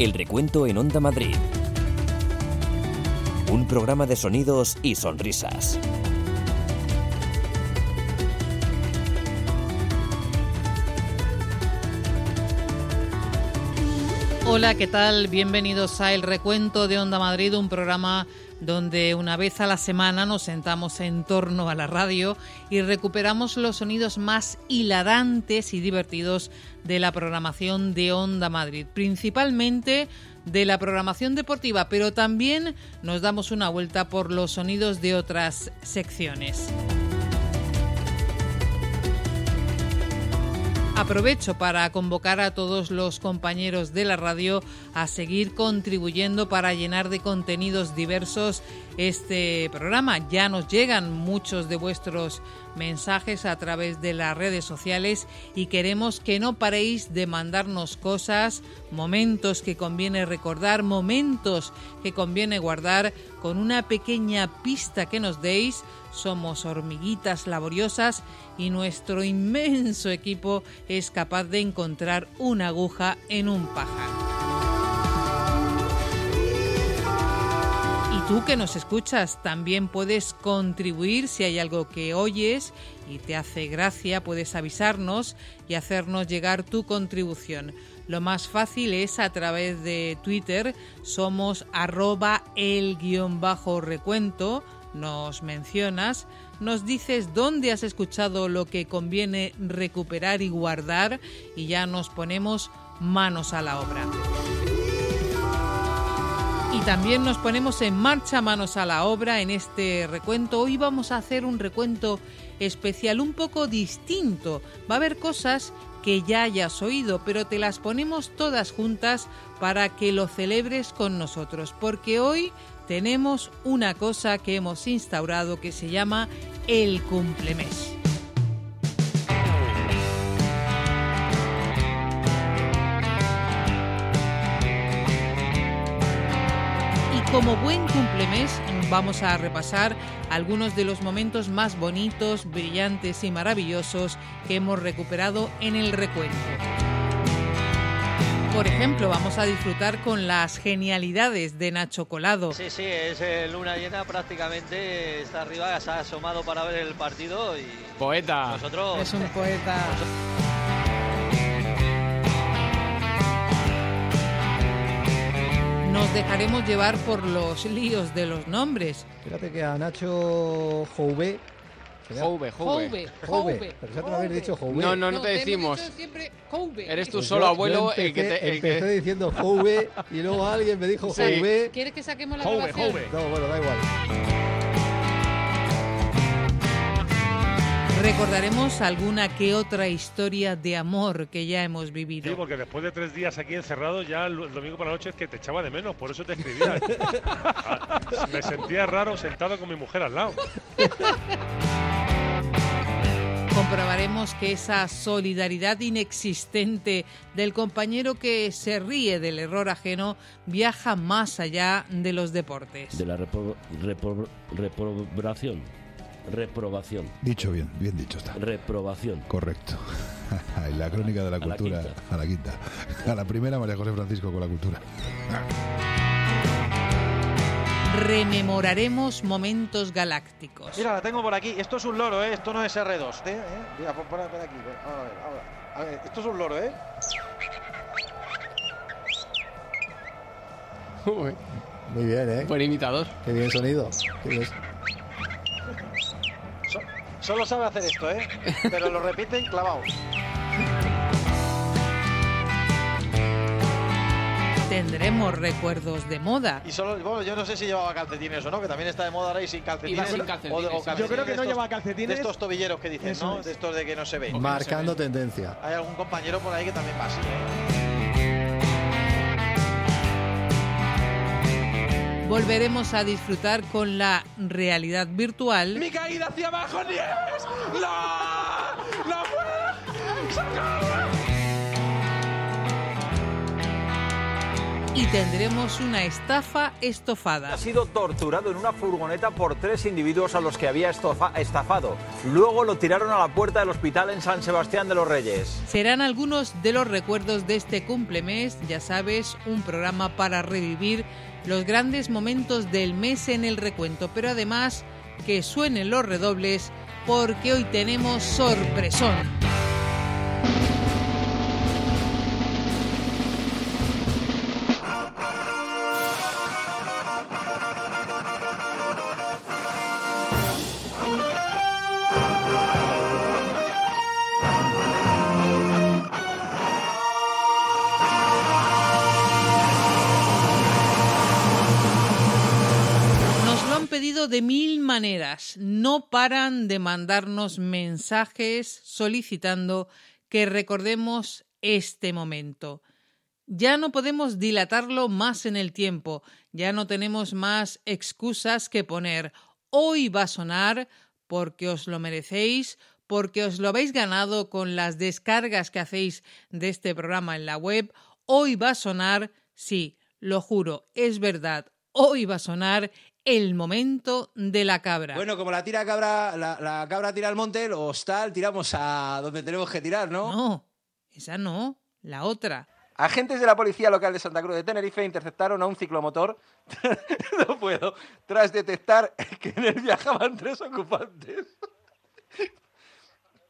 El recuento en Onda Madrid. Un programa de sonidos y sonrisas. Hola, ¿qué tal? Bienvenidos a El Recuento de Onda Madrid, un programa donde una vez a la semana nos sentamos en torno a la radio y recuperamos los sonidos más hilarantes y divertidos de la programación de Onda Madrid, principalmente de la programación deportiva, pero también nos damos una vuelta por los sonidos de otras secciones. Aprovecho para convocar a todos los compañeros de la radio a seguir contribuyendo para llenar de contenidos diversos este programa. Ya nos llegan muchos de vuestros mensajes a través de las redes sociales y queremos que no paréis de mandarnos cosas, momentos que conviene recordar, momentos que conviene guardar con una pequeña pista que nos deis somos hormiguitas laboriosas y nuestro inmenso equipo es capaz de encontrar una aguja en un pájaro. Y tú que nos escuchas también puedes contribuir si hay algo que oyes y te hace gracia, puedes avisarnos y hacernos llegar tu contribución. Lo más fácil es a través de Twitter, somos arroba el guion bajo recuento nos mencionas, nos dices dónde has escuchado lo que conviene recuperar y guardar y ya nos ponemos manos a la obra. Y también nos ponemos en marcha manos a la obra en este recuento. Hoy vamos a hacer un recuento especial un poco distinto. Va a haber cosas que ya hayas oído, pero te las ponemos todas juntas para que lo celebres con nosotros, porque hoy tenemos una cosa que hemos instaurado que se llama el cumplemes. Y como buen cumplemes vamos a repasar algunos de los momentos más bonitos, brillantes y maravillosos que hemos recuperado en el recuento. Por ejemplo, vamos a disfrutar con las genialidades de Nacho Colado. Sí, sí, es eh, luna llena prácticamente, está arriba, se ha asomado para ver el partido y... Poeta. Nosotros... Es un poeta. Nos dejaremos llevar por los líos de los nombres. Fíjate que a Nacho Jouve Jouve, Jouve. Jouve. Pero ya te lo habéis dicho Jouve. No, no, no te decimos. Eres tú Pues solo, yo- abuelo, yo el que te. el Empecé diciendo Jouve y luego alguien me dijo Sí. Jouve. ¿Quieres que saquemos la grabación? Jouve. No, bueno, da igual. Recordaremos alguna que otra historia de amor que ya hemos Sí, vivido. porque después de tres días aquí encerrados, ya el el domingo por la noche es que te echaba de menos, por eso te escribía. Ah, Me sentía raro sentado con mi mujer al lado. Comprobaremos que esa solidaridad inexistente del compañero que se ríe del error ajeno viaja más allá de los deportes. de la repro- repro- reprobación. Reprobación. Dicho bien, bien dicho está. Reprobación. Correcto. En la crónica de la A la cultura quinta. a la quinta. A la primera María José Francisco con la cultura. Rememoraremos momentos galácticos. Mira, la tengo por aquí. Esto es un loro, ¿eh? Esto no es R2. ¿eh? Mira, pon, pon- pon aquí. ven. Ahora, a ver, ahora. A ver, esto es un loro, ¿eh? Uy, Muy bien, ¿eh? Buen imitador. Qué bien sonido. Qué bien. So- solo sabe hacer esto, ¿eh? Pero lo repite clavado. Tendremos recuerdos de moda. Y solo, bueno, yo no sé si llevaba calcetines o no, que también está de moda ahora y sin calcetines. sin o- calcetines, o de- o sí. calcetines Yo creo que no estos- lleva calcetines. De estos tobilleros que dicen, Eso ¿no? es. De estos de que no se ven. Marcando tendencia. Hay algún compañero por ahí que también va así, ¿eh? Volveremos a disfrutar con la realidad virtual ¡Mi caída hacia abajo, Nieves! ¡No! ¡No puedo! Y tendremos una estafa estofada. Ha sido torturado en una furgoneta por tres individuos a los que había estafado. Luego lo tiraron a la puerta del hospital en San Sebastián de los Reyes. Serán algunos de los recuerdos de este cumplemés, ya sabes, un programa para revivir los grandes momentos del mes en el recuento, pero además que suenen los redobles porque hoy tenemos sorpresón. No paran de mandarnos mensajes solicitando que recordemos este momento. Ya no podemos dilatarlo más en el tiempo, ya no tenemos más excusas que poner. Hoy va a sonar porque os lo merecéis, porque os lo habéis ganado con las descargas que hacéis de este programa en la web. Hoy va a sonar, sí, lo juro, es verdad, hoy va a sonar el momento de la cabra. Bueno, como la tira cabra, la, la cabra tira al monte, los tal, tiramos a donde tenemos que tirar, ¿no? No, esa no, la otra. Agentes de la Policía Local de Santa Cruz de Tenerife interceptaron a un ciclomotor, no puedo, tras detectar que en él viajaban tres ocupantes.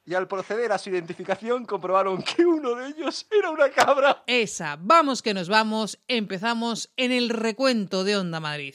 Y al proceder a su identificación comprobaron que uno de ellos era una cabra. Esa, vamos que nos vamos, empezamos en el recuento de Onda Madrid.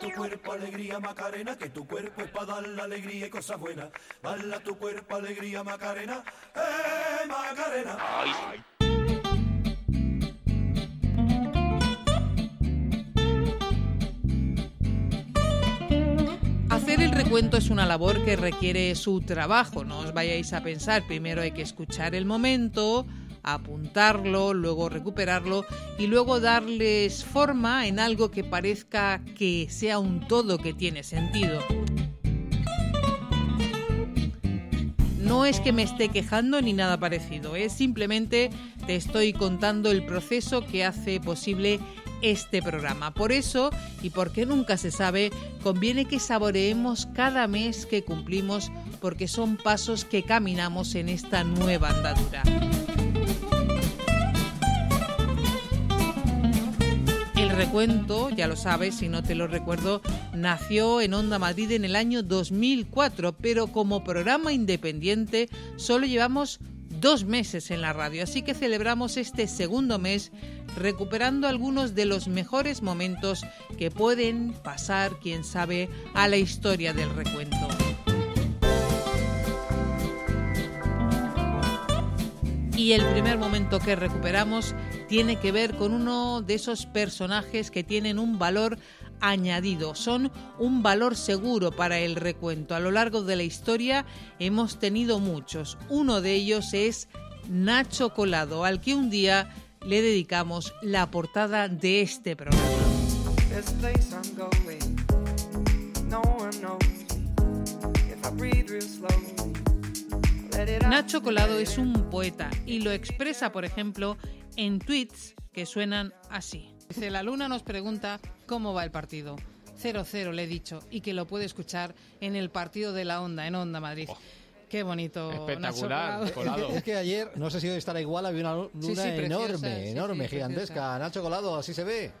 tu cuerpo, alegría, Macarena, que tu cuerpo es para dar la alegría y cosas buenas. Bala tu cuerpo, alegría, Macarena, eh, Macarena. Ay. Hacer el recuento es una labor que requiere su trabajo, no os vayáis a pensar, primero hay que escuchar el momento, apuntarlo, luego recuperarlo y luego darles forma en algo que parezca que sea un todo que tiene sentido. No es que me esté quejando ni nada parecido, es simplemente te estoy contando el proceso que hace posible este programa. Por eso, y porque nunca se sabe, conviene que saboreemos cada mes que cumplimos porque son pasos que caminamos en esta nueva andadura. Recuento, ya lo sabes, si no te lo recuerdo, nació en Onda Madrid en el año 2004, pero como programa independiente solo llevamos dos meses en la radio, así que celebramos este segundo mes recuperando algunos de los mejores momentos que pueden pasar, quién sabe, a la historia del recuento. Y el primer momento que recuperamos tiene que ver con uno de esos personajes que tienen un valor añadido, son un valor seguro para el recuento. A lo largo de la historia hemos tenido muchos. Uno de ellos es Nacho Colado, al que un día le dedicamos la portada de este programa. Nacho Colado es un poeta y lo expresa, por ejemplo, en tweets que suenan así. Dice, la luna nos pregunta cómo va el partido. 0-0 le he dicho y que lo puede escuchar en el partido de la Onda, en Onda Madrid. Qué bonito. Espectacular, Nacho Colado. Es que ayer, no sé si hoy estará igual, había una luna Sí, sí, preciosa, enorme, sí, enorme, sí, gigantesca. preciosa. Nacho Colado, así se ve.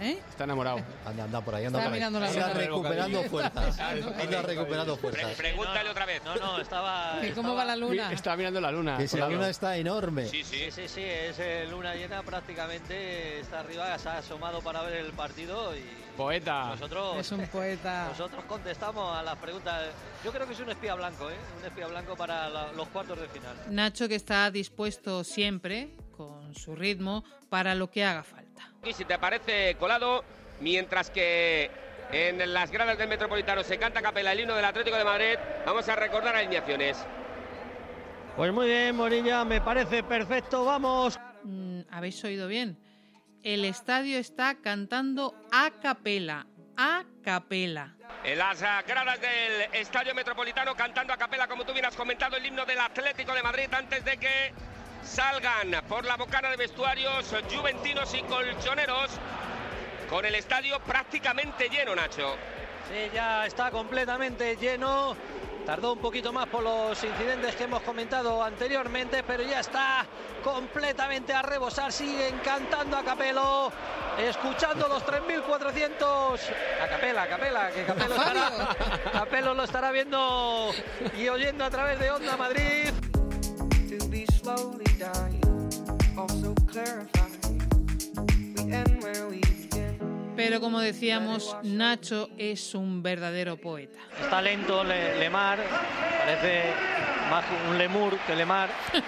¿Eh? Está enamorado. Anda, anda por ahí, anda Está por ahí. mirando la Anda recuperando fuerzas. Anda recuperando Pre- fuerzas. pregúntale otra vez. No, no, estaba. ¿Que ¿Cómo va la luna? Está mirando la luna. Que si la luna está enorme. Sí, sí, sí, sí, es eh, luna llena prácticamente. Está arriba, se ha asomado para ver el partido y Poeta. nosotros. Es un poeta. Nosotros contestamos a las preguntas. Yo creo que es un espía blanco, ¿eh? Un espía blanco para la- los cuartos de final. Nacho que está dispuesto siempre, con su ritmo, para lo que haga falta. Y si te parece colado, mientras que en las gradas del Metropolitano se canta a capela el himno del Atlético de Madrid. Vamos a recordar alineaciones. Pues muy bien, Morilla, me parece perfecto. Vamos. Mm, ¿Habéis oído bien? El estadio está cantando a capela. A capela. En las gradas del Estadio Metropolitano cantando a capela, como tú bien has comentado, el himno del Atlético de Madrid antes de que salgan por la bocana de vestuarios juventinos y colchoneros con el estadio prácticamente lleno, Nacho. Sí, ya está completamente lleno. Tardó un poquito más por los incidentes que hemos comentado anteriormente, pero ya está completamente a rebosar. Siguen cantando a capelo, escuchando los 3.400. A capela, a capela, que capelo, estará, capelo lo estará viendo y oyendo a través de Onda Madrid. To be slowly dying, also clarifying. We end where we begin. Pero como decíamos, Nacho es un verdadero poeta. Está lento Le- Lemar, parece más un lemur que Lemar.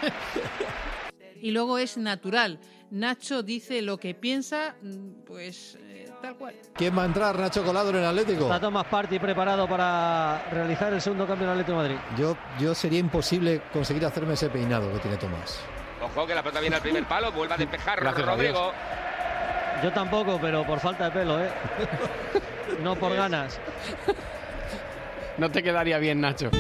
Y luego es natural. Nacho dice lo que piensa, mm, pues tal cual. ¿Quién va a entrar, Nacho Colado, en el Atlético? Está Tomás Party preparado para realizar el segundo cambio en el Atlético de Madrid. Yo, yo sería imposible conseguir hacerme ese peinado que tiene Tomás. Ojo que la pelota viene al primer palo, vuelve a despejar Gracias a Rodrigo. Yo tampoco, pero por falta de pelo, ¿eh? No por ganas. No te quedaría bien, Nacho.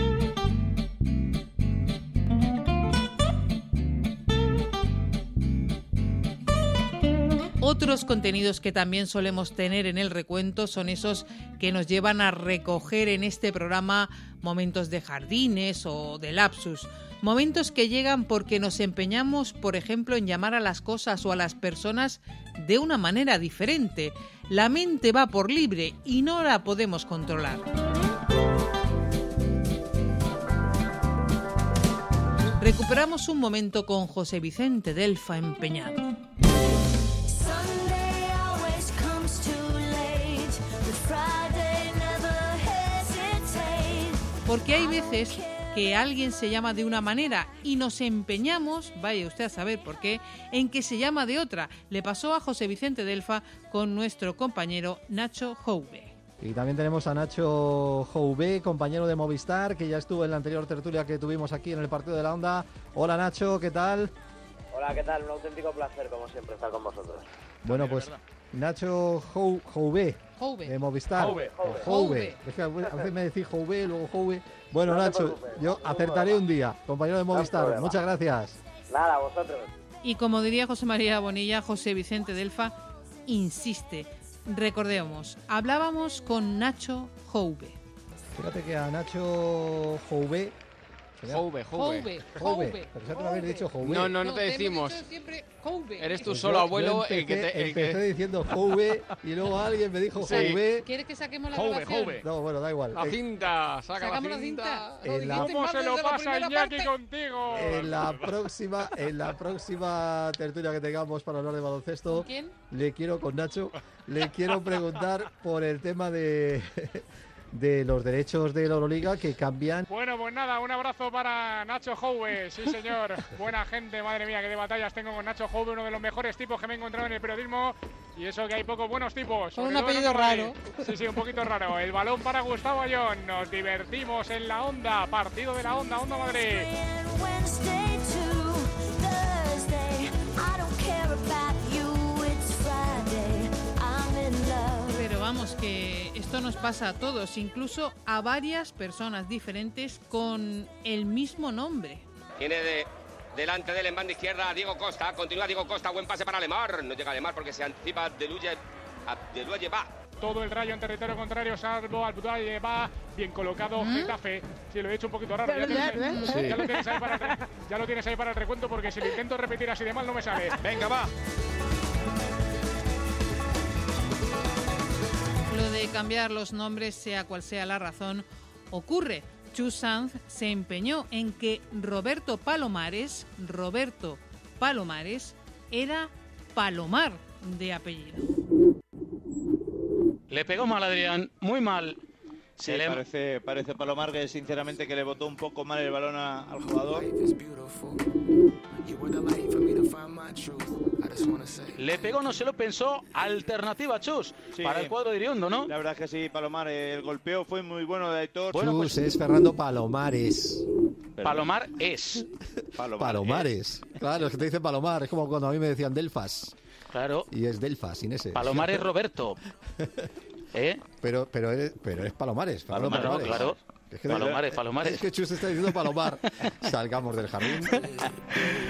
Otros contenidos que también solemos tener en el recuento son esos que nos llevan a recoger en este programa momentos de jardines o de lapsus. Momentos que llegan porque nos empeñamos, por ejemplo, en llamar a las cosas o a las personas de una manera diferente. La mente va por libre y no la podemos controlar. Recuperamos un momento con José Vicente Delfa empeñado. Porque hay veces que alguien se llama de una manera y nos empeñamos, vaya usted a saber por qué, en que se llama de otra. Le pasó a José Vicente Delfa con nuestro compañero Nacho Jouve. Y también tenemos a Nacho Jouvé, compañero de Movistar, que ya estuvo en la anterior tertulia que tuvimos aquí en el partido de la Onda. Hola Nacho, ¿qué tal? Hola, ¿qué tal? Un auténtico placer, como siempre, estar con vosotros. Bueno, pues Nacho Jou- Jouve. de Movistar. Jouve. Jouve. Es que a veces me decís Jouvé, luego Jouve. Bueno, No Nacho, yo acertaré un día, compañero de Movistar. Muchas gracias. Nada, a vosotros. Y como diría José María Bonilla, José Vicente Delfa insiste. Recordemos, hablábamos con Nacho Jouve. Fíjate que a Nacho Jouvé. Jouve, Jouve. Jouve. Pero ya te lo habéis dicho Jouvé. No, no, no te decimos. Eres tú Pues solo, yo- abuelo, yo el que empecé- te. el empecé que- diciendo Jouve y luego alguien me dijo Sí. Jouvé. ¿Quieres que saquemos la Jouve, grabación? Jouve. No, bueno, da igual. La Eh, cinta, saca Sacamos la la cinta. En la- ¿Cómo se lo pasa Iñaki contigo? En la próxima, en la próxima tertulia que tengamos para hablar de baloncesto, ¿Con quién? le quiero con Nacho, le quiero preguntar por el tema de, de los derechos de la Euroliga que cambian. Bueno, pues nada, un abrazo para Nacho Jouve, sí señor. Buena gente, madre mía, qué de batallas tengo con Nacho Jouve, uno de los mejores tipos que me he encontrado en el periodismo. Y eso que hay pocos buenos tipos. Con un apellido raro. Sí, sí, un poquito raro. El balón para Gustavo Ayón. Nos divertimos en la onda, partido de la onda, Onda Madrid. Esto nos pasa a todos, incluso a varias personas diferentes con el mismo nombre. Tiene de, delante de él en banda izquierda a Diego Costa. Continúa Diego Costa. Buen pase para Lemar. No llega Lemar porque se anticipa Deluye. Deluye va. Todo el rayo en territorio contrario, salvo al Budaye va bien colocado Getafe. Sí, lo he hecho un poquito raro. Ya, tienes, Sí. ya lo tienes ahí para ya lo tienes ahí para el recuento porque si lo intento repetir así de mal no me sale. Venga, va. De cambiar los nombres, sea cual sea la razón, ocurre. Chu Sanz se empeñó en que Roberto Palomares, Roberto Palomares, era Palomar de apellido. Le pegó mal Adrián, muy mal. Sí, El em- parece, parece Palomar que sinceramente que le botó un poco mal el balón a- al jugador. Le pegó, no se lo pensó, alternativa Chus Sí. para el cuadro de Iriondo, ¿no? La verdad es que sí, Palomar, eh, el golpeo fue muy bueno de Aitor. Chus es Fernando Palomares. Palomar es. Palomares. Claro, es que te dicen Palomar. Es como cuando a mí me decían Delfas. Claro. Y es Delfas, sin ese. Palomar es Roberto. ¿Eh? Pero, pero, eres, pero es Palomares. Fernando Palomar, no, claro. Es que- Palomares, Palomares. Es que Chus está diciendo Palomar. Salgamos del jardín.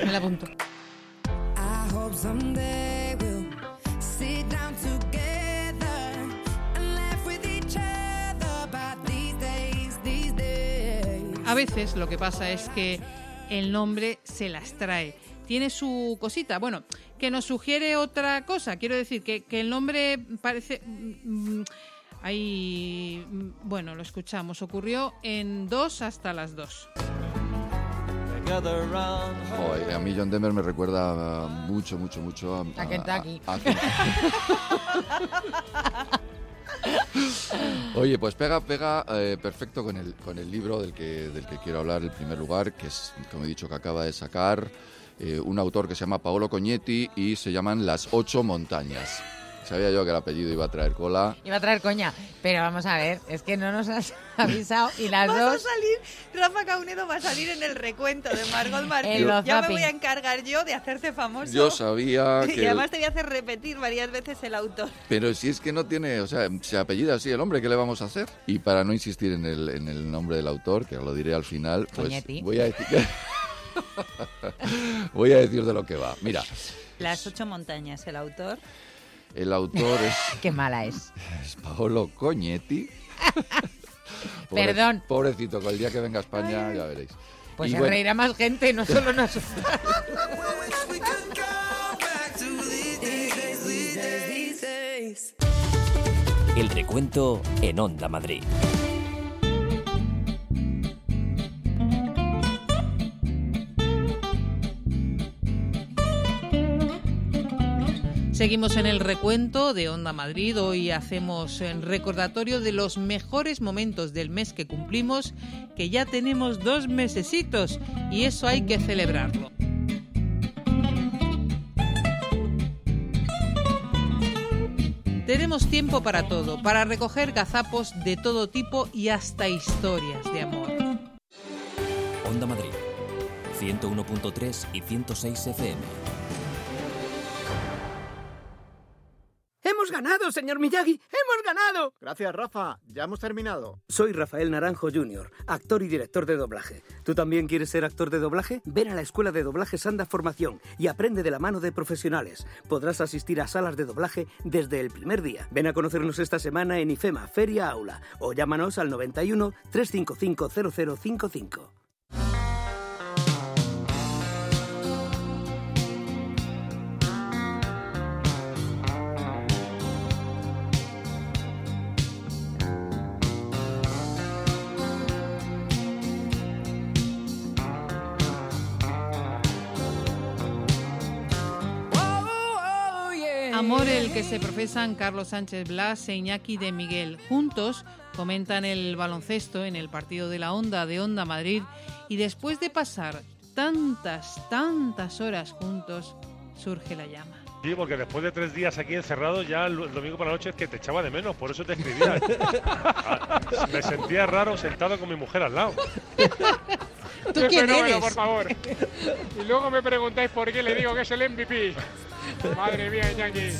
Me la apunto. I hope someday we'll sit down together and laugh with each other about these days, these days. A veces lo que pasa es que el nombre se las trae. Tiene su cosita. Bueno, que nos sugiere otra cosa. Quiero decir que, que el nombre parece... mm, Ahí, mm, bueno, lo escuchamos. Ocurrió en dos hasta las dos. Joder, a mí John Denver me recuerda uh, mucho, mucho, mucho a, A Kentucky. a- a Kentucky. Oye, pues pega, pega eh, perfecto con el, con el libro del que, del que quiero hablar, el primer lugar, que es, como he dicho, que acaba de sacar eh, un autor que se llama Paolo Cognetti y se llaman Las Ocho Montañas. Sabía yo que el apellido iba a traer cola. Iba a traer coña, pero vamos a ver, es que no nos has avisado y las Vas a dos... salir, Rafa Caunedo va a salir en el recuento de Margot Martín. Ya me voy a encargar yo de hacerte famoso. Yo sabía Y que... además te voy a hacer repetir varias veces el autor. Pero si es que no tiene, o sea, se apellida así el hombre, ¿qué le vamos a hacer? Y para no insistir en el, en el nombre del autor, que lo diré al final, pues Coñetti. voy a decir... voy a decir de lo que va. Mira, Las ocho montañas, el autor. el autor es, Qué mala es. es Paolo Cognetti. Perdón. Pobrecito, con el día que venga a España ya veréis. Pues Y se bueno, reirá más gente, no solo nosotros. El recuento en Onda Madrid. Seguimos en el recuento de Onda Madrid. Hoy hacemos el recordatorio de los mejores momentos del mes que cumplimos, que ya tenemos dos mesecitos y eso hay que celebrarlo. Tenemos tiempo para todo, para recoger gazapos de todo tipo y hasta historias de amor. Onda Madrid. 101.3 y 106 FM. ¡Hemos ganado, señor Miyagi! ¡Hemos ganado! Gracias, Rafa. Ya hemos terminado. Soy Rafael Naranjo Jr., actor y director de doblaje. ¿Tú también quieres ser actor de doblaje? Ven a la Escuela de Doblaje Sanda Formación y aprende de la mano de profesionales. Podrás asistir a salas de doblaje desde el primer día. Ven a conocernos esta semana en IFEMA, Feria Aula, o llámanos al 91 355 0055. Amor el que se profesan Carlos Sánchez Blas e Iñaki de Miguel. Juntos comentan el baloncesto en el partido de la Onda de Onda Madrid y después de pasar tantas, tantas horas juntos, surge la llama. Sí, porque después de tres días aquí encerrados, ya el domingo por la noche es que te echaba de menos, por eso te escribía. Me sentía raro sentado con mi mujer al lado. ¿Tú Qué quién fenómeno, eres? por favor. Y luego me preguntáis por qué le digo que es el MVP. Madre mía, Iñaki.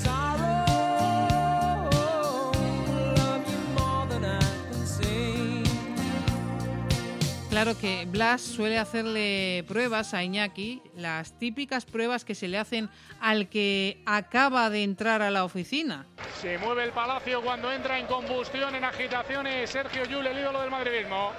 Claro que Blas suele hacerle pruebas a Iñaki, las típicas pruebas que se le hacen al que acaba de entrar a la oficina. Se mueve el palacio cuando entra en combustión, en agitaciones. Sergio Yul, el ídolo del madridismo.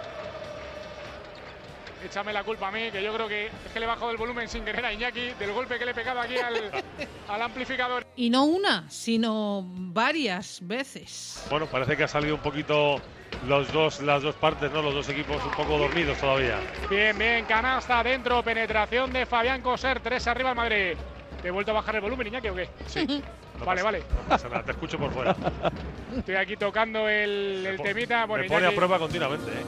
Échame la culpa a mí, que yo creo que es que le he bajado el volumen sin querer a Iñaki del golpe que le he pegado aquí al, al amplificador. Y no una, sino varias veces. Bueno, parece que ha salido un poquito los dos, las dos partes, ¿no? Los dos equipos un poco dormidos todavía. Bien, bien, canasta adentro, penetración de Fabián Coser, tres arriba el Madrid. ¿Te he vuelto a bajar el volumen, Iñaki, o qué? Sí. No vale, pasa- vale. No pasa nada, te escucho por fuera. Estoy aquí tocando el, el temita. Bueno, Me pone a Iñaki- prueba continuamente, ¿eh?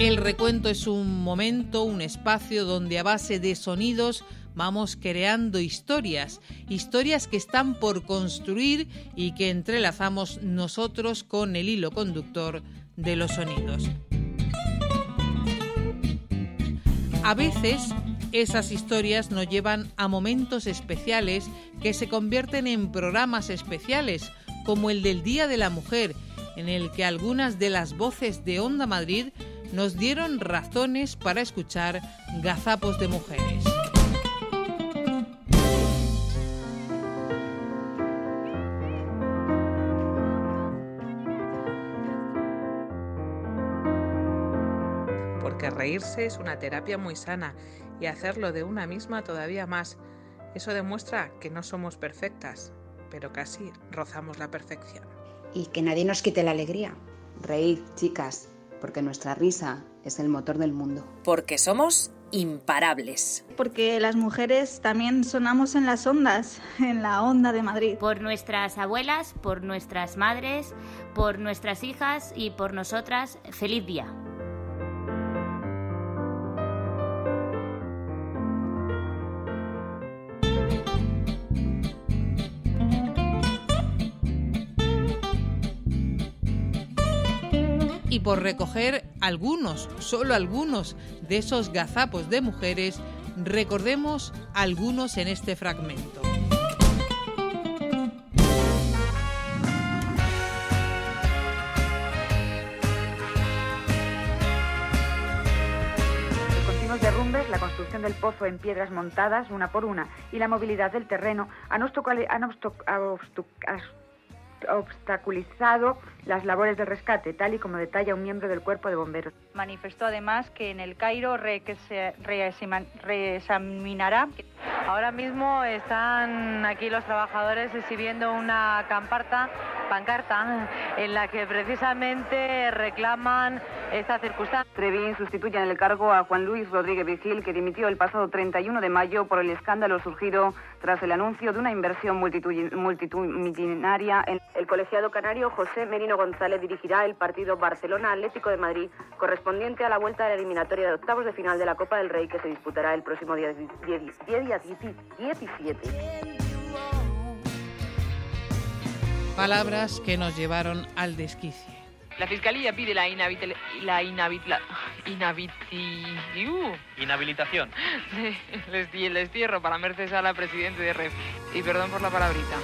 El recuento es un momento, un espacio donde a base de sonidos vamos creando historias, historias que están por construir y que entrelazamos nosotros con el hilo conductor de los sonidos. A veces esas historias nos llevan a momentos especiales que se convierten en programas especiales, como el del Día de la Mujer, en el que algunas de las voces de Onda Madrid nos dieron razones para escuchar gazapos de mujeres. porque reírse es una terapia muy sana y hacerlo de una misma todavía más. Eso demuestra que no somos perfectas, pero casi rozamos la perfección. Y que nadie nos quite la alegría. Reíd, chicas, porque nuestra risa es el motor del mundo. Porque somos imparables. Porque las mujeres también sonamos en las ondas, en la onda de Madrid. Por nuestras abuelas, por nuestras madres, por nuestras hijas y por nosotras, feliz día. Y por recoger algunos, solo algunos, de esos gazapos de mujeres, recordemos algunos en este fragmento. Derrumbes, la construcción del pozo en piedras montadas una por una y la movilidad del terreno han, obstaculizado las labores del rescate, tal y como detalla un miembro del cuerpo de bomberos. Manifestó además que en el Cairo re- que se reexaminará. Ahora mismo están aquí los trabajadores exhibiendo una camparta, pancarta, en la que precisamente reclaman esta circunstancia. Trevín sustituye en el cargo a Juan Luis Rodríguez Vigil, que dimitió el pasado 31 de mayo por el escándalo surgido tras el anuncio de una inversión multitu- multitudinaria. en- El colegiado canario José Merino González dirigirá el partido Barcelona Atlético de Madrid, correspondiente a la vuelta de la eliminatoria de octavos de final de la Copa del Rey, que se disputará el próximo día, die- die- día 17. Palabras que nos llevaron al desquicie. La Fiscalía pide la, inhabitel- la inhabitla- inhabiti- uh, Inhabilitación. les di el destierro para Mercedes a la presidente de Ref. Y perdón por la palabrita.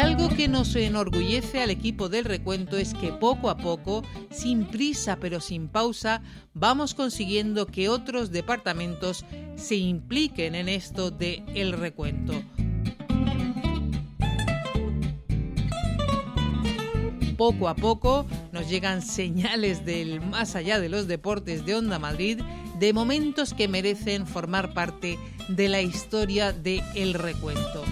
Algo que nos enorgullece al equipo del recuento es que poco a poco, sin prisa pero sin pausa, vamos consiguiendo que otros departamentos se impliquen en esto de el recuento. Poco a poco nos llegan señales del más allá de los deportes de Onda Madrid de momentos que merecen formar parte de la historia de El Recuento.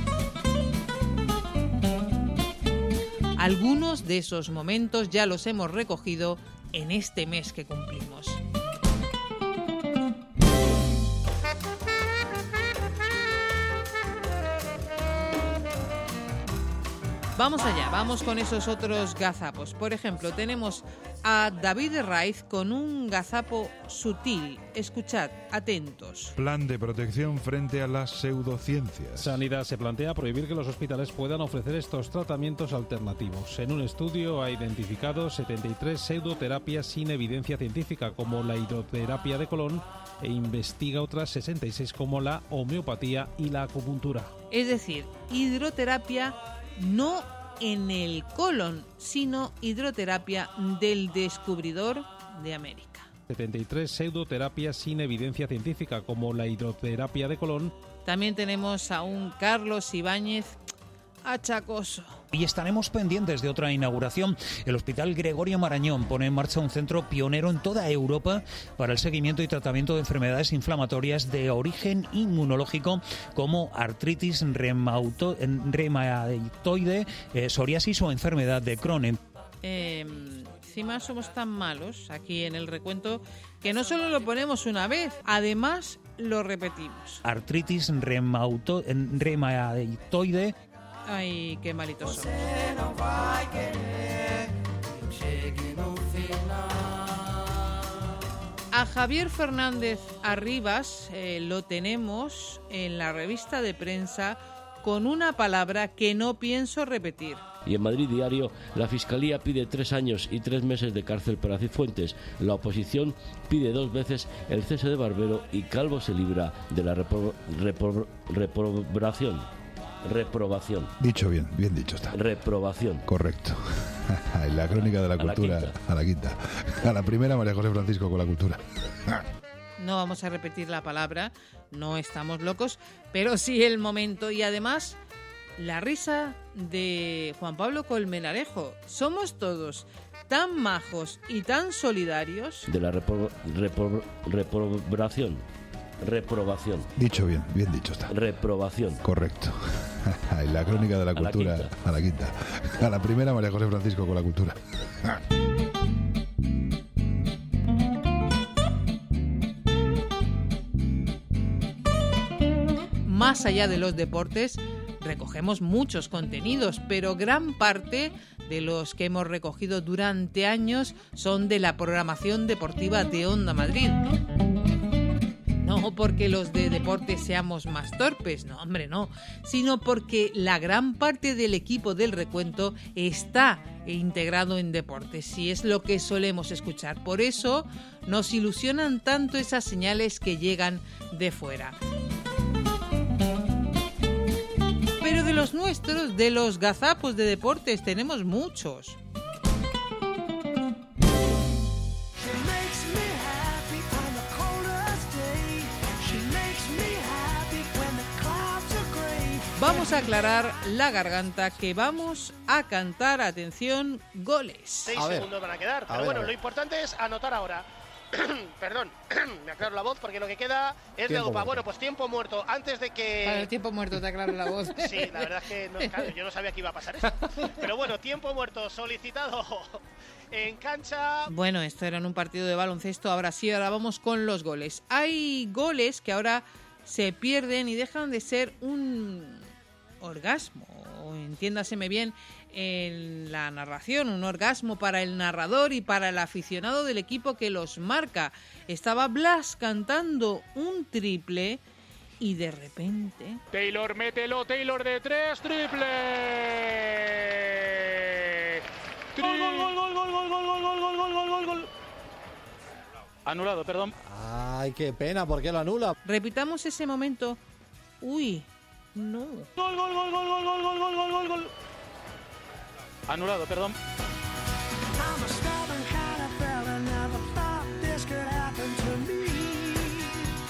Algunos de esos momentos ya los hemos recogido en este mes que cumplimos. Vamos allá, vamos con esos otros gazapos. Por ejemplo, tenemos a David Raiz con un gazapo sutil. Escuchad, atentos. Plan de protección frente a las pseudociencias. Sanidad se plantea prohibir que los hospitales puedan ofrecer estos tratamientos alternativos. En un estudio ha identificado 73 pseudoterapias sin evidencia científica, como la hidroterapia de colon, e investiga otras 66 como la homeopatía y la acupuntura. Es decir, hidroterapia no en el colon, sino hidroterapia del descubridor de América. 73 pseudoterapias sin evidencia científica, como la hidroterapia de colon, También tenemos a un Carlos Ibáñez achacoso. Y estaremos pendientes de otra inauguración. El Hospital Gregorio Marañón pone en marcha un centro pionero en toda Europa para el seguimiento y tratamiento de enfermedades inflamatorias de origen inmunológico como artritis reumauto- reumatoide, eh, psoriasis o enfermedad de Crohn. Eh, encima somos tan malos aquí en el recuento que no solo lo ponemos una vez, además lo repetimos. Artritis reumatoide, Ay, qué malitos somos. A Javier Fernández Arribas eh, lo tenemos en la revista de prensa con una palabra que no pienso repetir. Y en Madrid Diario, la Fiscalía pide tres años y tres meses de cárcel para Cifuentes. La oposición pide dos veces el cese de Barbero y Calvo se libra de la repro- repro- reprobación. Dicho bien, bien dicho está. Reprobación. Correcto. En la crónica de la A la cultura, quinta. a la quinta. A la primera, María José Francisco con la cultura. No vamos a repetir la palabra, no estamos locos, pero sí el momento y además la risa de Juan Pablo Colmenarejo. Somos todos tan majos y tan solidarios. De la repro- repro- reprobación. Reprobación. Dicho bien, bien dicho está. Reprobación. Correcto. En la crónica de la A la cultura, quinta. a la quinta. A la primera, María José Francisco con la cultura. Más allá de los deportes, recogemos muchos contenidos, pero gran parte de los que hemos recogido durante años son de la programación deportiva de Onda Madrid. No porque los de deportes seamos más torpes, no, hombre, no, sino porque la gran parte del equipo del recuento está integrado en deportes y es lo que solemos escuchar. Por eso nos ilusionan tanto esas señales que llegan de fuera. Pero de los nuestros, de los gazapos de deportes, tenemos muchos. Vamos a aclarar la garganta que vamos a cantar, atención, goles. Seis segundos van a quedar. Pero bueno, ver. lo importante es anotar ahora. Perdón, me aclaro la voz porque lo que queda es de Tiempo Opa. Bueno, pues tiempo muerto. Antes de que. Para el tiempo muerto te aclaro la voz. Sí, la verdad es que no, claro, yo no sabía que iba a pasar eso. Pero bueno, tiempo muerto solicitado en cancha. Bueno, esto era en un partido de baloncesto, ahora sí, ahora vamos con los goles. Hay goles que ahora se pierden y dejan de ser un orgasmo, o entiéndaseme bien en la narración, un orgasmo para el narrador y para el aficionado del equipo que los marca. Estaba Blas cantando un triple y de repente... Taylor, mételo, Taylor de tres, triple. Gol, gol, gol, gol, gol, gol, gol, gol, gol, gol, gol, gol, gol. Anulado, perdón. Ay, qué pena, ¿por qué lo anula? Repitamos ese momento. Uy, no. Gol, gol, gol, gol, gol, gol, gol, gol, gol, gol, gol. Anulado, perdón.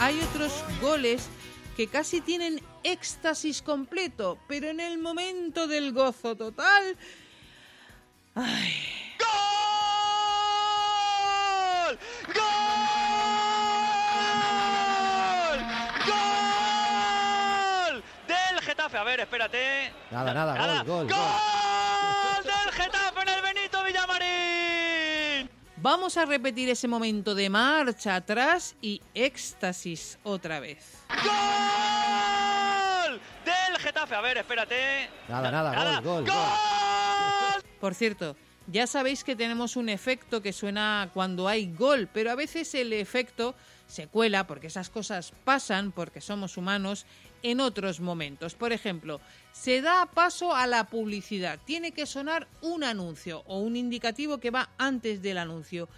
Hay otros goles que casi tienen éxtasis completo, pero en el momento del gozo total... Ay, Getafe. A ver, espérate. Nada, nada, gol, gol, gol. ¡Gol del Getafe en el Benito Villamarín! Vamos a repetir ese momento de marcha atrás y éxtasis otra vez. ¡Gol! Del Getafe. A ver, espérate. Nada, nada, gol, gol, gol. Por cierto, ya sabéis que tenemos un efecto que suena cuando hay gol, pero a veces el efecto se cuela porque esas cosas pasan, porque somos humanos, en otros momentos. Por ejemplo, se da paso a la publicidad. Tiene que sonar un anuncio o un indicativo que va antes del anuncio.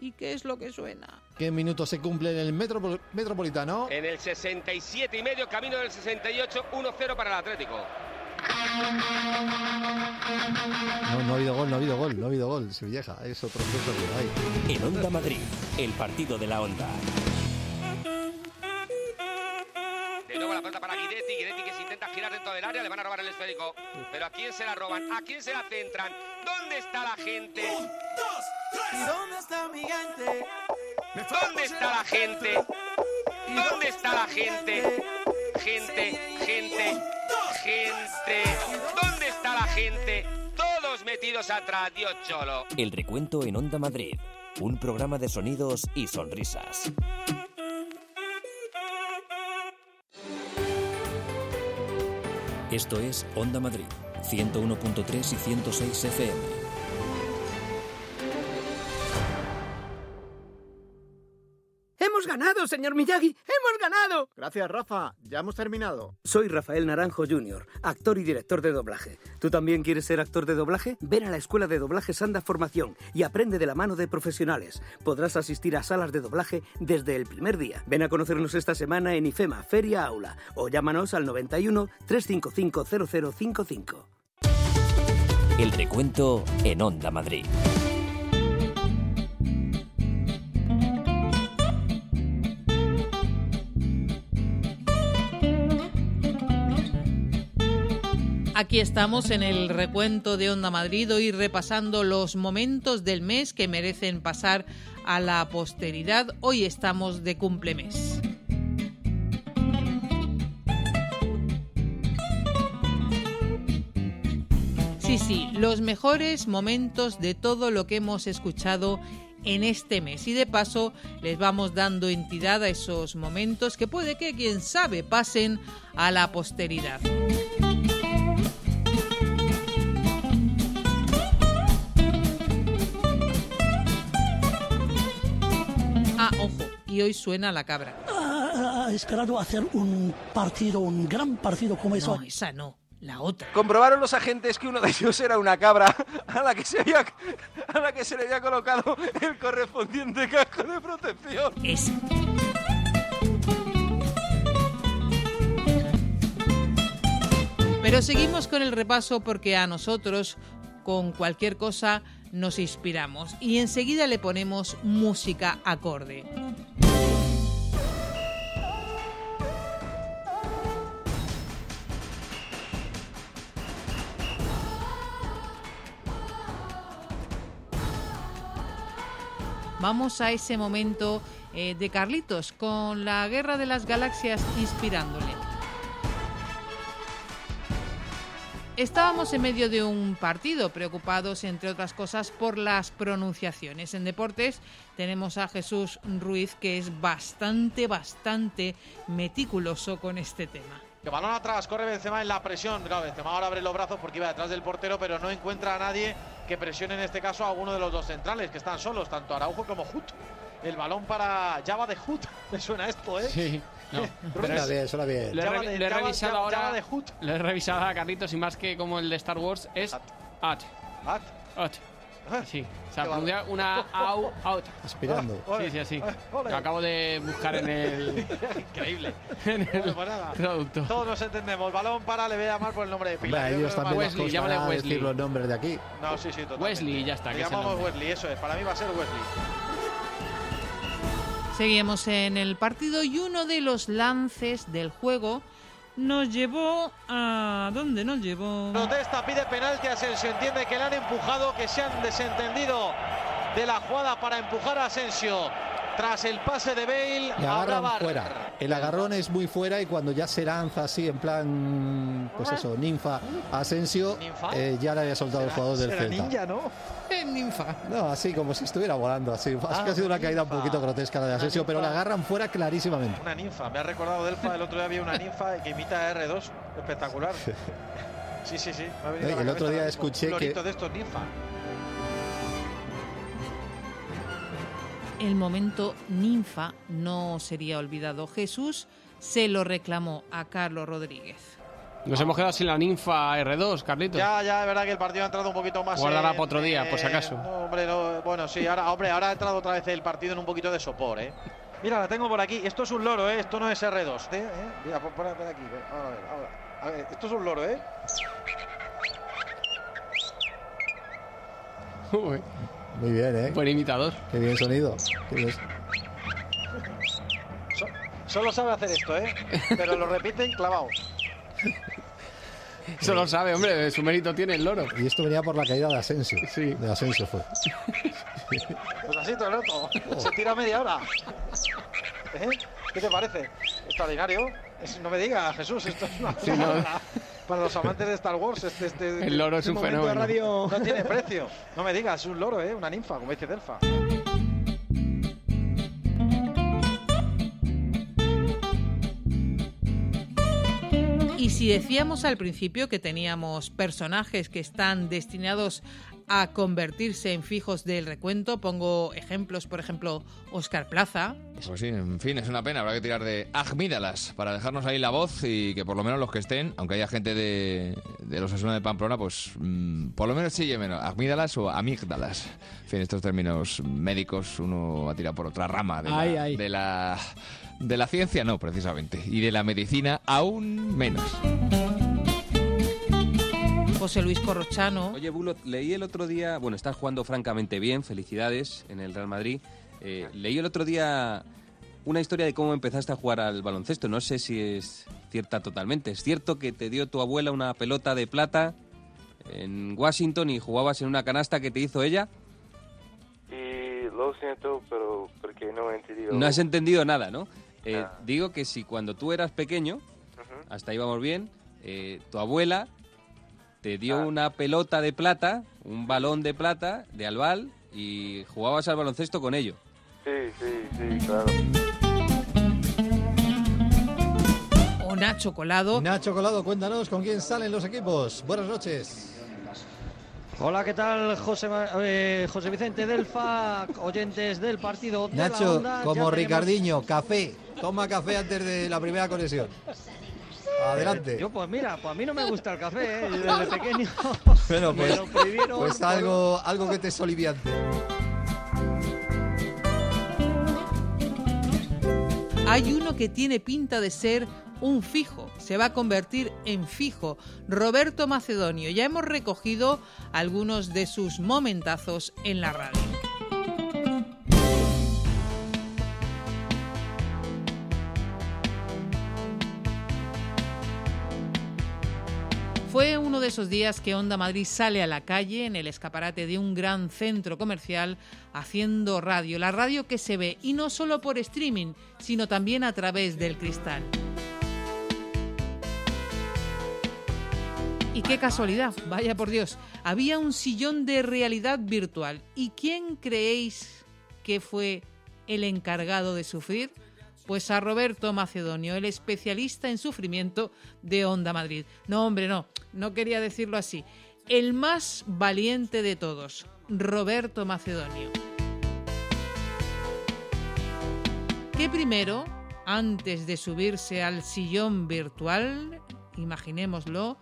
¿Y qué es lo que suena? ¿Qué minuto se cumple en el metro, Metropolitano? En el 67 y medio, camino del 68, 1-0 para el Atlético. No, no ha habido gol, no ha habido gol, no ha habido gol. Sevilleja, es otro proceso que hay. En Onda Madrid, el partido de la Onda. Guidetti, Guidetti que se intenta girar dentro del área, le van a robar el esférico. Pero ¿a quién se la roban? ¿A quién se la centran? ¿Dónde está la gente? ¿Dónde está mi gente? ¿Dónde está la gente? ¿Dónde está la gente? Gente, gente, gente. ¿Dónde está la gente? Todos metidos atrás, Dios cholo. El recuento en Onda Madrid. Un programa de sonidos y sonrisas. Esto es Onda Madrid, 101.3 y 106 FM. Ganado, señor Miyagi! ¡Hemos ganado! Gracias, Rafa. Ya hemos terminado. Soy Rafael Naranjo Jr., actor y director de doblaje. ¿Tú también quieres ser actor de doblaje? Ven a la Escuela de Doblaje Sanda Formación y aprende de la mano de profesionales. Podrás asistir a salas de doblaje desde el primer día. Ven a conocernos esta semana en IFEMA, Feria Aula, o llámanos al 91 355 0055. El recuento en Onda Madrid. Aquí estamos en el recuento de Onda Madrid, hoy repasando los momentos del mes que merecen pasar a la posteridad. Hoy estamos de cumplemes. Sí, sí, los mejores momentos de todo lo que hemos escuchado en este mes. Y de paso les vamos dando entidad a esos momentos que puede que, quién sabe, pasen a la posteridad. Y hoy suena la cabra. ha esperado hacer un partido, un gran partido como eso. No, esa no, la otra. Comprobaron los agentes que uno de ellos era una cabra a la que se, había, a la que se le había colocado el correspondiente casco de protección. Ese. Pero seguimos con el repaso porque a nosotros, con cualquier cosa, nos inspiramos y enseguida le ponemos música acorde. Vamos a ese momento eh, de Carlitos con la Guerra de las Galaxias inspirándole. Estábamos en medio de un partido, preocupados, entre otras cosas, por las pronunciaciones. En deportes tenemos a Jesús Ruiz, que es bastante, bastante meticuloso con este tema. Que balón atrás, corre Benzema en la presión. Claro, Benzema ahora abre los brazos porque iba detrás del portero, pero no encuentra a nadie que presione en este caso a alguno de los dos centrales, que están solos, tanto Araujo como Hut. El balón para Java de Hut. Me suena esto, ¿eh? Sí. No. Suena bien, suena bien. Lo he, de- lo he Java- revisado Java- ahora. Java de Hut. Lo he revisado a Carlitos y más que como el de Star Wars es at. At. At. Sí, o sea, Qué pronuncia una au, out. Aspirando. Sí, sí, así. ole. Lo acabo de buscar en el, Increíble. en el Bueno, pues traductor. Todos nos entendemos. Balón para, le voy a llamar por el nombre de pila. Hombre, Yo ellos también Wesley, llámale costará Wesley. decir los nombres de aquí. No, sí, sí, totalmente. Wesley, ya está, Le es llamamos nombre. Wesley, eso es. Para mí va a ser Wesley. Seguimos en el partido y uno de los lances del juego nos llevó a... ¿Dónde nos llevó? Protesta, pide penalti a Asensio. Entiende que le han empujado, que se han desentendido de la jugada para empujar a Asensio. Tras el pase de Bale, Le habrá agarran fuera. El agarrón es muy fuera y cuando ya se lanza así en plan, pues eso, ninfa Asensio, ¿Ninfa? eh, ya le había soltado el jugador del Celta. ninja, ¿no? ninfa. No, así como si estuviera volando, así. Es Ah, que ha sido una caída un poquito grotesca la de Asensio, pero ninfa. agarran fuera clarísimamente. Una ninfa. Me ha recordado Delfa. El otro día había una ninfa que imita a R2. Espectacular. Sí, sí, sí. me ha venido a la el otro día escuché que- de estos ninfa. El momento ninfa no sería olvidado. Jesús se lo reclamó a Carlos Rodríguez. Nos hemos quedado sin la ninfa R2, Carlitos. Ya, ya, es verdad que el partido ha entrado un poquito más. Guardará para otro día, por si acaso. no, hombre, no, bueno, sí, ahora, hombre, ahora ha entrado otra vez el partido en un poquito de sopor, ¿eh? Mira, la tengo por aquí. Esto es un loro, ¿eh? Esto no es R2. ¿eh? ¿eh? Mira, pon- pon aquí. Ahora, a ver, ahora. A ver, esto es un loro, ¿eh? Uy, Muy bien, ¿eh? buen imitador. Qué bien sonido. Qué bien. So- solo sabe hacer esto, ¿eh? Pero lo repiten clavado. Eso lo sabe, hombre, su mérito tiene el loro. Y esto venía por la caída de Asensio. Sí. De Asensio fue. Pues así todo el rato. Se tira media hora. ¿Eh? ¿Qué te parece? Extraordinario. Es- no me digas, Jesús, esto es una Sí, no. Para los amantes de Star Wars, este, este- El loro es este un momento de fenómeno. radio no tiene precio. No me digas, es un loro, ¿eh? Una ninfa, como dice Delfa. Si decíamos al principio que teníamos personajes que están destinados a convertirse en fijos del recuento, pongo ejemplos, por ejemplo, Oscar Plaza, Pues sí, en fin, es una pena. Habrá que tirar de agmídalas para dejarnos ahí la voz y que por lo menos los que estén, aunque haya gente de, de los Asuna de Pamplona, pues mm, por lo menos sí menos agmídalas o amígdalas. En fin, estos términos médicos uno va a tirar por otra rama de, Ay, la, ay. de la de la ciencia, no, precisamente. Y de la medicina aún menos. José Luis Corrochano. Oye, Bulo, leí el otro día, bueno, estás jugando francamente bien, felicidades en el Real Madrid. Eh, leí el otro día una historia de cómo empezaste a jugar al baloncesto. No sé si es cierta totalmente. ¿Es cierto que te dio tu abuela una pelota de plata en Washington y jugabas en una canasta que te hizo ella? Y lo siento, pero porque no he entendido. No has entendido nada, ¿no? Eh, Nada. Digo que si cuando tú eras pequeño, hasta ahí vamos bien, eh, tu abuela te dio una pelota de plata, un balón de plata de albal y jugabas al baloncesto con ello. Sí, sí, sí, claro. o Nacho Colado. Nacho Colado, cuéntanos con quién salen los equipos. Buenas noches. Hola, ¿qué tal? José, eh, José Vicente Delfa, oyentes del partido. de la Nacho, Onda. Como Ricardiño, café. Toma café antes de la primera conexión. Adelante. Yo, pues mira, pues a mí no me gusta el café, ¿eh? desde pequeño. Bueno, pues, pues algo, algo que te es oliviante. Hay uno que tiene pinta de ser un fijo, se va a convertir en fijo. Roberto Macedonio, ya hemos recogido algunos de sus momentazos en la radio. Fue uno de esos días que Onda Madrid sale a la calle en el escaparate de un gran centro comercial haciendo radio, la radio que se ve y no solo por streaming, sino también a través del cristal. Y qué casualidad, vaya por Dios, había un sillón de realidad virtual. ¿Y quién creéis que fue el encargado de sufrir? Pues a Roberto Macedonio, el especialista en sufrimiento de Onda Madrid. No, hombre, no, no quería decirlo así. El más valiente de todos, Roberto Macedonio. Que primero, antes de subirse al sillón virtual, imaginémoslo,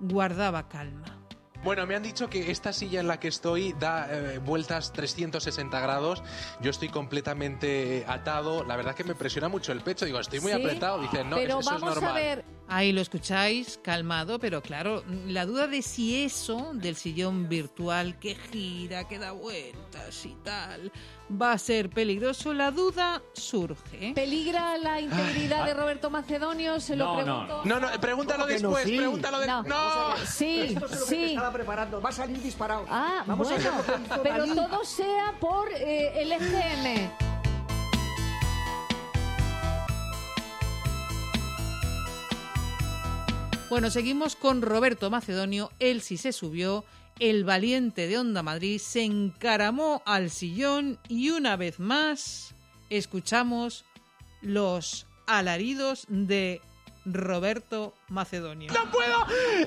guardaba calma. Bueno, me han dicho que esta silla en la que estoy da eh, vueltas 360 grados. Yo estoy completamente atado. La verdad que me presiona mucho el pecho. Digo, estoy muy Sí, apretado. Dicen, no, pero eso es normal. a ver, Ahí lo escucháis, calmado, pero claro, la duda de si eso del sillón virtual que gira, que da vueltas y tal, va a ser peligroso, la duda surge. ¿peligra la integridad de Roberto Macedonio? Se lo No, no. pregunto. No, no, pregúntalo ¿Cómo que no? después, Sí. pregúntalo de- No. ¡No! Sí, Esto es lo que sí. te estaba preparando. Va a salir disparado. Ah, Vamos a bueno, hizo pero todo sea por eh, el EGM. Bueno, seguimos con Roberto Macedonio, él sí se subió, el valiente de Onda Madrid se encaramó al sillón y una vez más escuchamos los alaridos de Roberto Macedonio. ¡No puedo!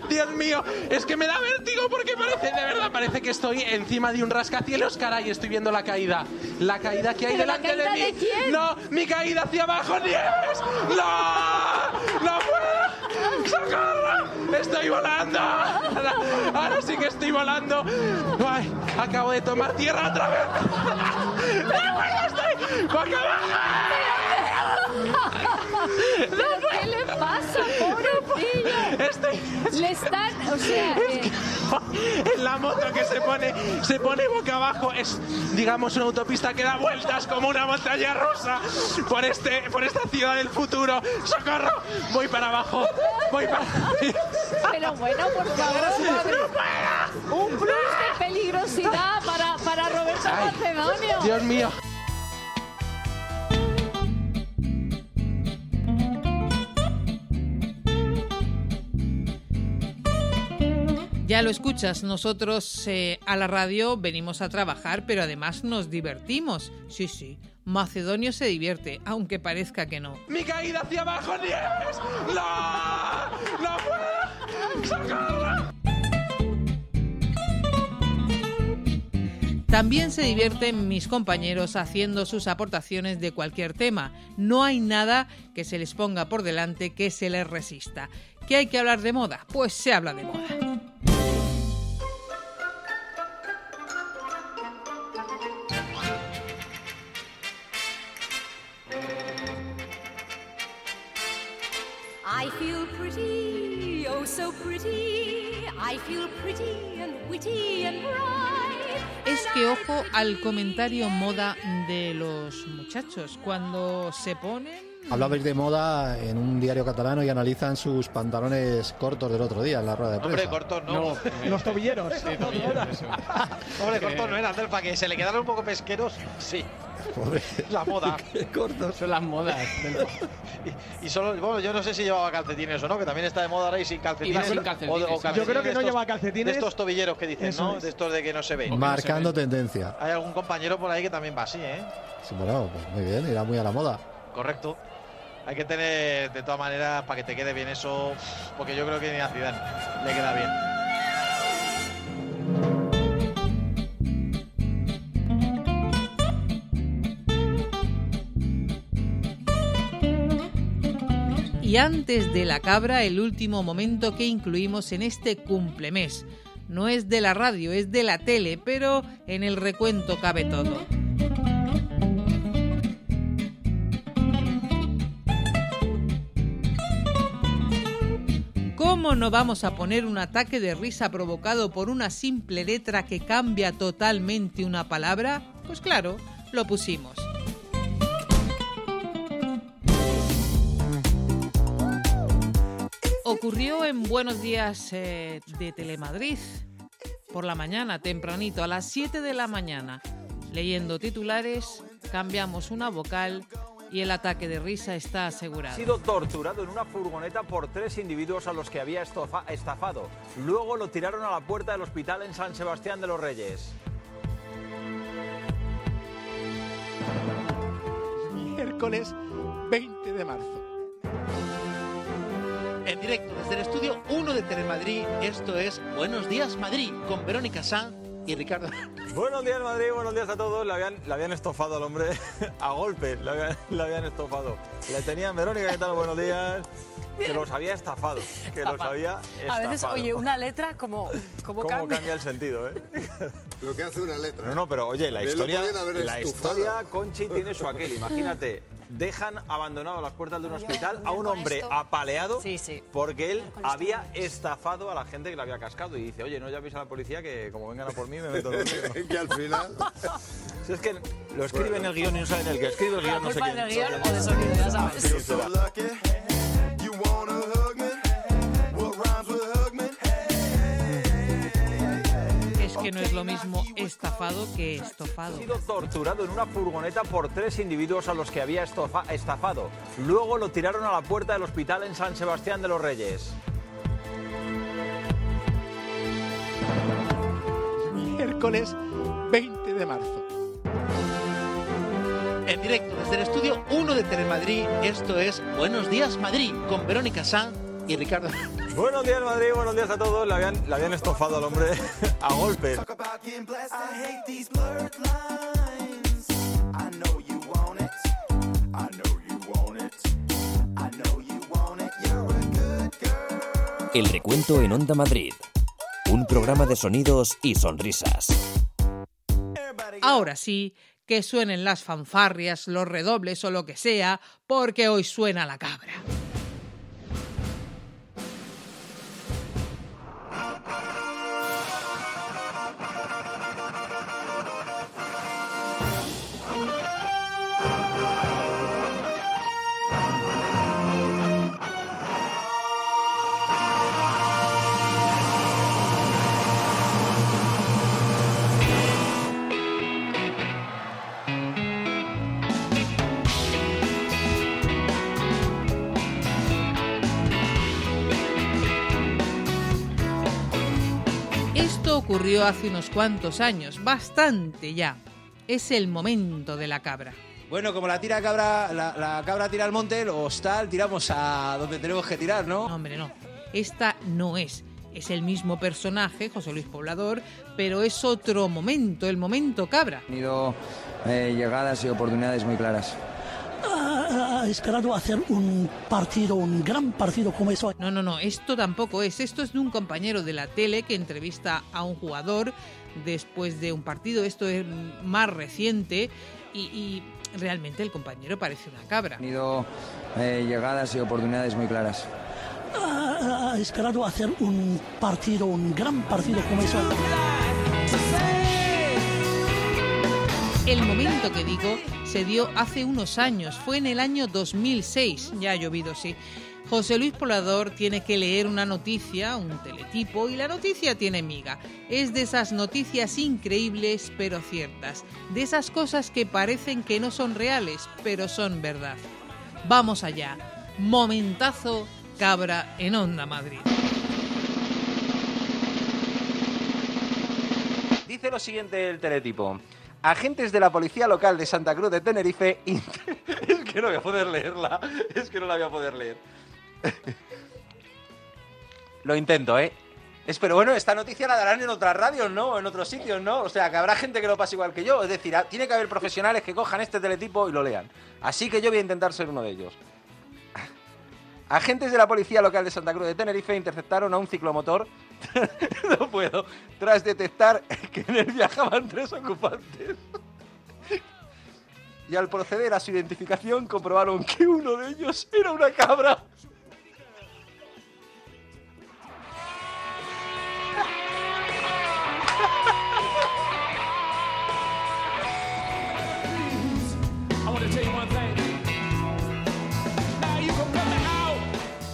Dios mío, es que me da vértigo porque parece, de verdad, parece que estoy encima de un rascacielos, caray, estoy viendo la caída. La caída que hay ¿Pero la delante de mí. de quién? ¡No! ¡Mi caída hacia abajo, Nieves! ¡No! ¡No puedo! ¡Socorro! ¡Estoy volando! Ahora, ahora sí que estoy volando. ¡Ay! Acabo de tomar tierra otra vez. ¡No, estoy! ¡Boca abajo! ¿Pero qué le pasa? Estoy... Le están, o sea, eh, en la moto que se pone, se pone boca abajo. Es, digamos, una autopista que da vueltas como una montaña rusa por, este, por esta ciudad del futuro. ¡Socorro! Voy para abajo. Voy para pero bueno, por favor, un plus de peligrosidad para, para Roberto Ay, Macedonio. Dios mío. Ya lo escuchas, nosotros eh, a la radio venimos a trabajar, pero además nos divertimos. Sí, sí, Macedonio se divierte, aunque parezca que no. ¡Mi caída hacia abajo, Nieves! ¡No! ¡No puedo! ¡Socorro! También se divierten mis compañeros haciendo sus aportaciones de cualquier tema. No hay nada que se les ponga por delante que se les resista. ¿Qué hay que hablar de moda? Pues se habla de moda. I feel pretty, oh so pretty. I feel pretty and witty and bright. Es que ojo al comentario moda de los muchachos. Cuando se ponen Hablabais de moda en un diario catalano y analizan sus pantalones cortos del otro día en la rueda de prensa. Hombre, cortos no. Los tobilleros. Hombre, cortos no eran, del para que se le quedaron un poco pesqueros, sí. La moda. Qué cortos. Son las modas. Y, y solo, bueno, yo no sé si llevaba calcetines o no, que también está de moda ahora y sin calcetines. Sin calcetines, O de- o sí. calcetines Yo creo que no estos- lleva calcetines. De estos tobilleros que dicen, Eso ¿no? es. De estos de que no se ven. Marcando tendencia. Hay algún compañero por ahí que también va así, ¿eh? Sí, bueno, pues muy bien, irá muy a la moda. Correcto. Hay que tener, de todas maneras, para que te quede bien eso, porque yo creo que ni a Zidane le queda bien. Y antes de la cabra, el último momento que incluimos en este cumplemés. No es de la radio, es de la tele, pero en el recuento cabe todo. ¿Cómo no vamos a poner un ataque de risa provocado por una simple letra que cambia totalmente una palabra? Pues claro, lo pusimos. Ocurrió en Buenos Días eh, de Telemadrid, por la mañana, tempranito, a las 7 de la mañana. Leyendo titulares, cambiamos una vocal y el ataque de risa está Ha asegurado. sido torturado en una furgoneta por tres individuos a los que había estafado. Luego lo tiraron a la puerta del hospital en San Sebastián de los Reyes. miércoles 20 de marzo. En directo desde el estudio 1 de Telemadrid, esto es Buenos Días Madrid, con Verónica Sanz y Ricardo. Buenos días Madrid, buenos días a todos. Le habían, estofado al hombre a golpe, le habían, habían estofado. Le tenían, Verónica, ¿qué tal? Buenos días. Que los había estafado, que los había estafado. A veces, oye, una letra como, como ¿Cómo cambia. cambia el sentido, eh? Lo que hace una letra. No, no, pero oye, la historia, la historia, Conchi, tiene su aquel. Imagínate, dejan abandonado a las puertas de un hospital a un hombre apaleado porque él había estafado a la gente que le había cascado. Y dice, oye, no llaméis a la policía que como vengan a por mí me meto que al final... Si es que lo escribe en el guion y no saben el que escribe el guion, no sé quién. guion o de sonido, ya sabes. Es que no es lo mismo estafado que estofado. Ha sido torturado en una furgoneta por tres individuos a los que había estofa- estafado. Luego lo tiraron a la puerta del hospital en San Sebastián de los Reyes. Miércoles 20 de marzo. En directo desde el estudio 1 de Telemadrid, esto es Buenos Días Madrid, con Verónica Sanz y Ricardo. Buenos días Madrid, buenos días a todos. Le habían, le habían estofado al hombre a golpe. El recuento en Onda Madrid. Un programa de sonidos y sonrisas. Ahora sí, que suenen las fanfarrias, los redobles o lo que sea, porque hoy suena la cabra. Ocurrió hace unos cuantos años, bastante ya. Es el momento de la cabra. Bueno, como la tira cabra, la, la cabra tira al monte, los tal, tiramos a donde tenemos que tirar, ¿no? No, hombre, no. Esta no es. Es el mismo personaje, José Luis Poblador, pero es otro momento, el momento cabra. Ha tenido eh, llegadas y oportunidades muy claras. Esperado hacer un partido, un gran partido como eso. No, no, no, esto tampoco es. Esto es de un compañero de la tele que entrevista a un jugador después de un partido. Esto es más reciente y, y realmente el compañero parece una cabra. Ha tenido eh, llegadas y oportunidades muy claras. Ha ha esperado hacer un partido, un gran partido como eso. El momento que digo se dio hace unos años, fue en el año 2006, ya ha llovido, sí. José Luis Poblador tiene que leer una noticia, un teletipo, y la noticia tiene miga. Es de esas noticias increíbles pero ciertas, de esas cosas que parecen que no son reales, pero son verdad. Vamos allá, momentazo cabra en Onda Madrid. Dice lo siguiente el teletipo. Agentes de la policía local de Santa Cruz de Tenerife. es que no voy a poder leerla. Es que no la voy a poder leer. lo intento, ¿eh? Es, pero bueno, esta noticia la darán en otras radios, ¿no? En otros sitios, ¿no? O sea, que habrá gente que lo pase igual que yo. Es decir, ah, tiene que haber profesionales que cojan este teletipo y lo lean. Así que yo voy a intentar ser uno de ellos. Agentes de la policía local de Santa Cruz de Tenerife interceptaron a un ciclomotor. no puedo. Tras detectar que en él viajaban tres ocupantes. Y al proceder a su identificación comprobaron que uno de ellos era una cabra.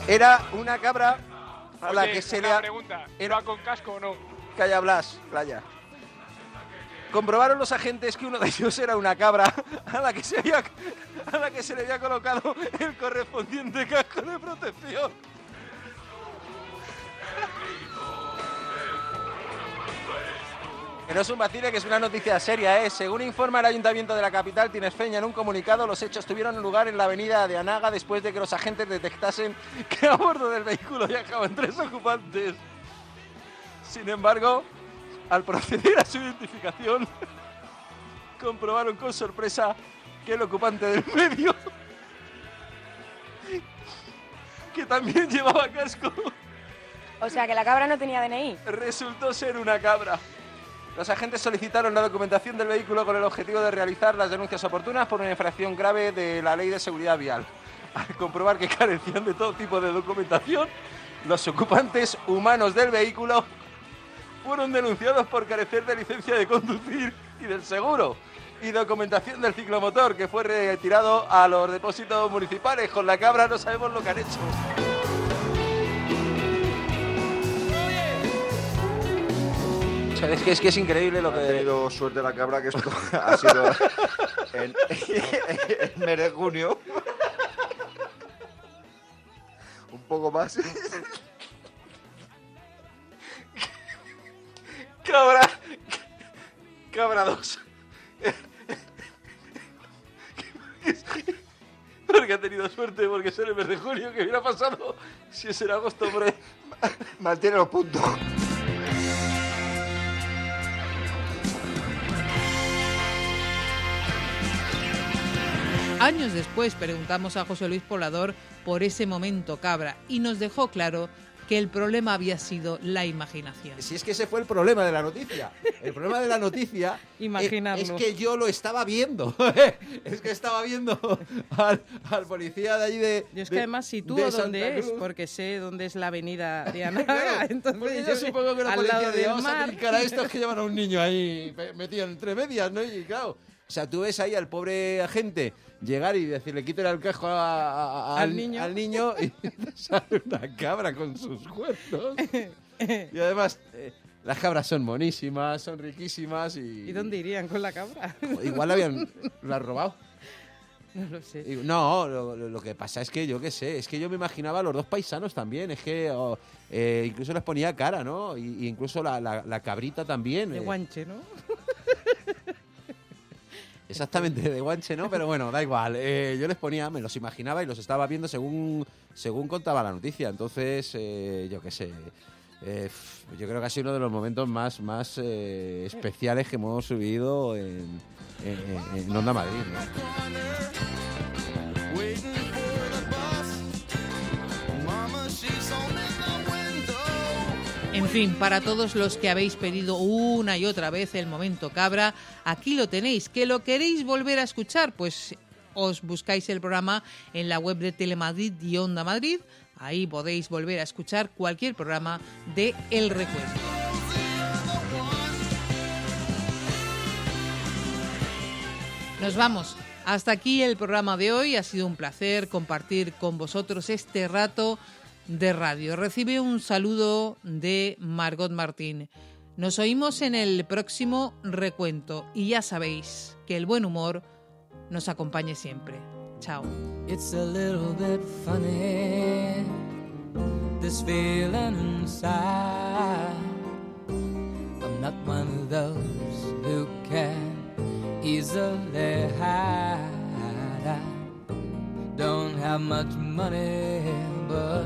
Era una cabra la Oye, que se una le ha... pregunta, ¿era con casco o no? Calla Blas, playa. Comprobaron los agentes que uno de ellos era una cabra a la que se había, a la que se le había colocado el correspondiente casco de protección. Que no es un vacile, que es una noticia seria, ¿eh? Según informa el Ayuntamiento de la capital tinesfeña en un comunicado, los hechos tuvieron lugar en la avenida de Anaga después de que los agentes detectasen que a bordo del vehículo viajaban tres ocupantes. Sin embargo, al proceder a su identificación, comprobaron con sorpresa que el ocupante del medio, que también llevaba casco, O sea, que la cabra no tenía DNI. resultó ser una cabra. Los agentes solicitaron la documentación del vehículo con el objetivo de realizar las denuncias oportunas por una infracción grave de la ley de seguridad vial. Al comprobar que carecían de todo tipo de documentación, los ocupantes humanos del vehículo fueron denunciados por carecer de licencia de conducir y del seguro y documentación del ciclomotor que fue retirado a los depósitos municipales. Con la cabra no sabemos lo que han hecho. Sea, es que es, que es increíble lo que... Ha tenido suerte la cabra que esto ha sido en, en mes de junio. Un poco más. Cabra. Cabra 2. Porque ha tenido suerte, porque es el mes de junio que hubiera pasado si es en agosto, hombre. Mantiene los puntos. Años después preguntamos a José Luis Poblador por ese momento cabra y nos dejó claro que el problema había sido la imaginación. Si es que ese fue el problema de la noticia. El problema de la noticia es, es que yo lo estaba viendo. es que estaba viendo al, al policía de allí de. Yo es que de- además sitúo de dónde Santa es, Cruz. porque sé dónde es la avenida de Claro, Anaga. entonces porque yo yo supongo que la al policía lado de vamos a a estos que llevan a un niño ahí metido entre medias, ¿no? Y claro, o sea, tú ves ahí al pobre agente llegar y decirle quítale el casco a- a- Al al, niño. al niño y sale una cabra con sus cuernos. Y además, eh, las cabras son monísimas, son riquísimas y... ¿Y dónde irían con la cabra? Igual la habían la han robado. No lo sé. Y- No, lo, que pasa es que yo qué sé, es que yo me imaginaba a los dos paisanos también, es que oh, eh, incluso les ponía cara, ¿no? Y, y incluso la, la- la cabrita también. De eh, guanche, ¿no? Exactamente, de guanche, ¿no? Pero bueno, da igual. Eh, yo les ponía, me los imaginaba y los estaba viendo según, según contaba la noticia. Entonces, eh, yo qué sé. eh, yo creo que ha sido uno de los momentos más, más especiales que hemos subido en- en Onda Madrid. ¿no? Fin, para todos los que habéis pedido una y otra vez el momento cabra, aquí lo tenéis. ¿Que lo queréis volver a escuchar? Pues os buscáis el programa en la web de Telemadrid y Onda Madrid. Ahí podéis volver a escuchar cualquier programa de El Recuerdo. Nos vamos. Hasta aquí el programa de hoy. Ha sido un placer compartir con vosotros este rato de radio. Recibe un saludo de Margot Martín. Nos oímos en el próximo recuento y ya sabéis que el buen humor nos acompañe siempre. Chao. It's a little bit funny, this feeling inside. I'm not one of those who can easily hide. I don't have much money, but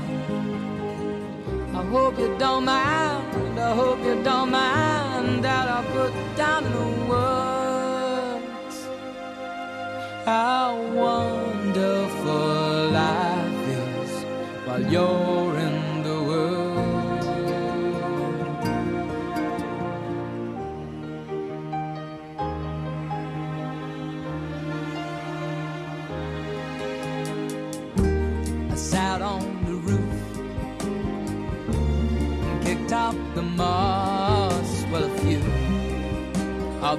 hope you don't mind. I hope you don't mind that I put down in the words how wonderful life is while you're